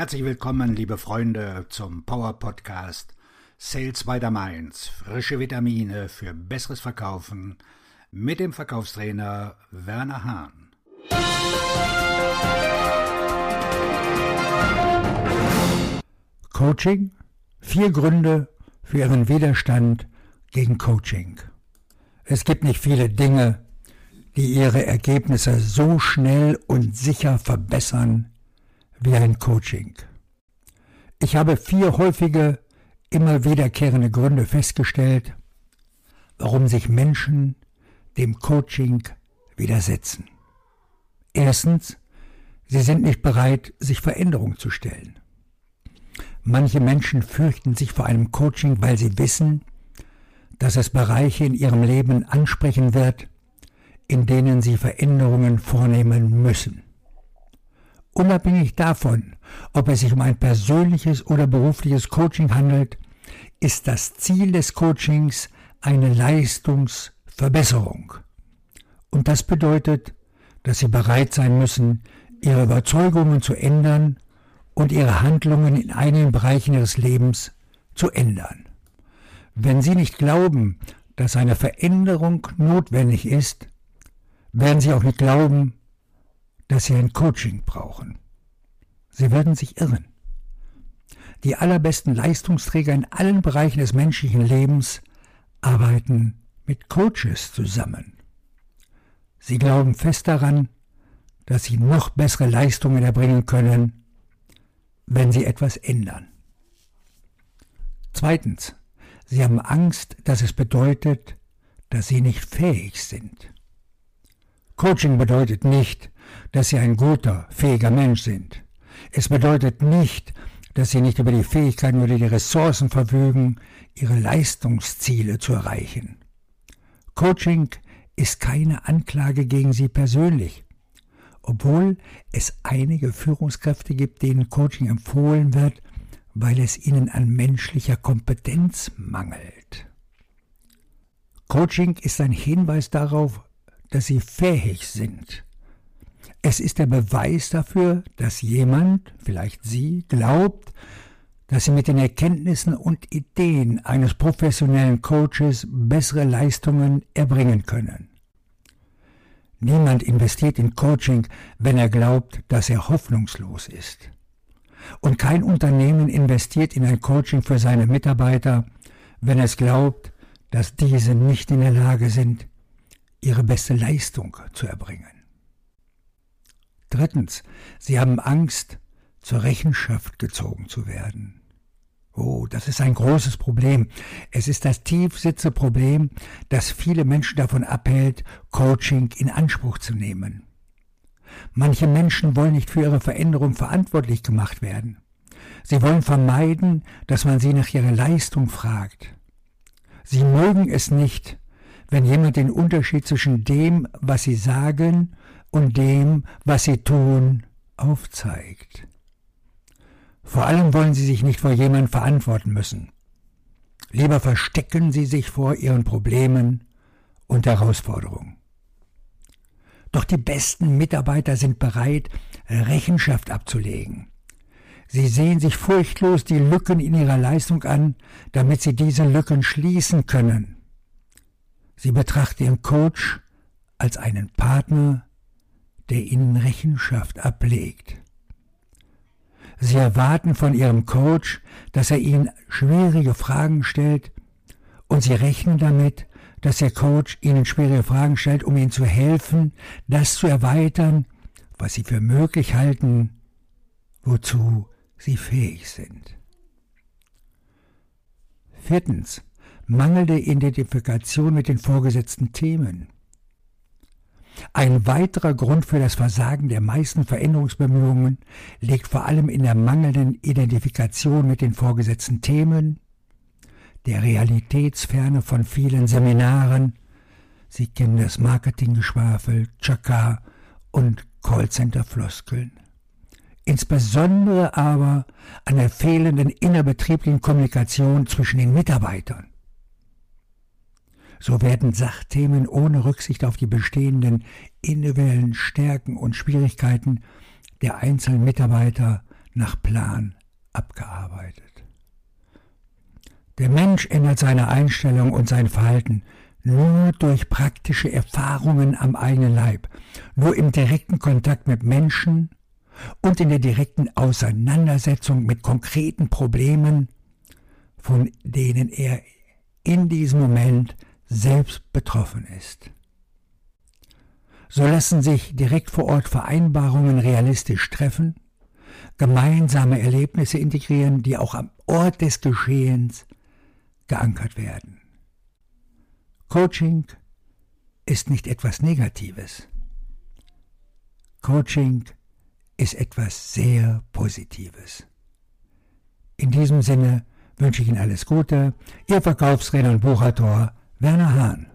Herzlich willkommen, liebe Freunde, zum Power Podcast Sales by the Mainz. Frische Vitamine für besseres Verkaufen mit dem Verkaufstrainer Werner Hahn. Coaching? Vier Gründe für Ihren Widerstand gegen Coaching. Es gibt nicht viele Dinge, die Ihre Ergebnisse so schnell und sicher verbessern ein Coaching. Ich habe vier häufige, immer wiederkehrende Gründe festgestellt, warum sich Menschen dem Coaching widersetzen. Erstens, sie sind nicht bereit, sich Veränderungen zu stellen. Manche Menschen fürchten sich vor einem Coaching, weil sie wissen, dass es Bereiche in ihrem Leben ansprechen wird, in denen sie Veränderungen vornehmen müssen. Unabhängig davon, ob es sich um ein persönliches oder berufliches Coaching handelt, ist das Ziel des Coachings eine Leistungsverbesserung. Und das bedeutet, dass Sie bereit sein müssen, Ihre Überzeugungen zu ändern und Ihre Handlungen in einigen Bereichen Ihres Lebens zu ändern. Wenn Sie nicht glauben, dass eine Veränderung notwendig ist, werden Sie auch nicht glauben, dass Sie ein Coaching brauchen. Sie werden sich irren. Die allerbesten Leistungsträger in allen Bereichen des menschlichen Lebens arbeiten mit Coaches zusammen. Sie glauben fest daran, dass sie noch bessere Leistungen erbringen können, wenn sie etwas ändern. Zweitens, sie haben Angst, dass es bedeutet, dass sie nicht fähig sind. Coaching bedeutet nicht, dass sie ein guter, fähiger Mensch sind. Es bedeutet nicht, dass sie nicht über die Fähigkeiten oder die Ressourcen verfügen, ihre Leistungsziele zu erreichen. Coaching ist keine Anklage gegen sie persönlich, obwohl es einige Führungskräfte gibt, denen Coaching empfohlen wird, weil es ihnen an menschlicher Kompetenz mangelt. Coaching ist ein Hinweis darauf, dass sie fähig sind, es ist der Beweis dafür, dass jemand, vielleicht Sie, glaubt, dass Sie mit den Erkenntnissen und Ideen eines professionellen Coaches bessere Leistungen erbringen können. Niemand investiert in Coaching, wenn er glaubt, dass er hoffnungslos ist. Und kein Unternehmen investiert in ein Coaching für seine Mitarbeiter, wenn es glaubt, dass diese nicht in der Lage sind, ihre beste Leistung zu erbringen. Drittens, sie haben Angst, zur Rechenschaft gezogen zu werden. Oh, das ist ein großes Problem. Es ist das tiefsitze Problem, das viele Menschen davon abhält, Coaching in Anspruch zu nehmen. Manche Menschen wollen nicht für ihre Veränderung verantwortlich gemacht werden. Sie wollen vermeiden, dass man sie nach ihrer Leistung fragt. Sie mögen es nicht, wenn jemand den Unterschied zwischen dem, was sie sagen und dem, was sie tun, aufzeigt. Vor allem wollen sie sich nicht vor jemandem verantworten müssen. Lieber verstecken sie sich vor ihren Problemen und Herausforderungen. Doch die besten Mitarbeiter sind bereit, Rechenschaft abzulegen. Sie sehen sich furchtlos die Lücken in ihrer Leistung an, damit sie diese Lücken schließen können. Sie betrachten ihren Coach als einen Partner, der ihnen Rechenschaft ablegt. Sie erwarten von ihrem Coach, dass er ihnen schwierige Fragen stellt und sie rechnen damit, dass der Coach ihnen schwierige Fragen stellt, um ihnen zu helfen, das zu erweitern, was sie für möglich halten, wozu sie fähig sind. Viertens. Mangelnde Identifikation mit den vorgesetzten Themen. Ein weiterer Grund für das Versagen der meisten Veränderungsbemühungen liegt vor allem in der mangelnden Identifikation mit den vorgesetzten Themen, der Realitätsferne von vielen Seminaren, Sie kennen das Marketinggeschwafel, Chaka und Callcenter-Floskeln. Insbesondere aber an der fehlenden innerbetrieblichen Kommunikation zwischen den Mitarbeitern. So werden Sachthemen ohne Rücksicht auf die bestehenden individuellen Stärken und Schwierigkeiten der einzelnen Mitarbeiter nach Plan abgearbeitet. Der Mensch ändert seine Einstellung und sein Verhalten nur durch praktische Erfahrungen am eigenen Leib, nur im direkten Kontakt mit Menschen und in der direkten Auseinandersetzung mit konkreten Problemen, von denen er in diesem Moment selbst betroffen ist. So lassen sich direkt vor Ort Vereinbarungen realistisch treffen, gemeinsame Erlebnisse integrieren, die auch am Ort des Geschehens geankert werden. Coaching ist nicht etwas Negatives. Coaching ist etwas sehr Positives. In diesem Sinne wünsche ich Ihnen alles Gute. Ihr Verkaufsredner und Buchautor Werner Hahn.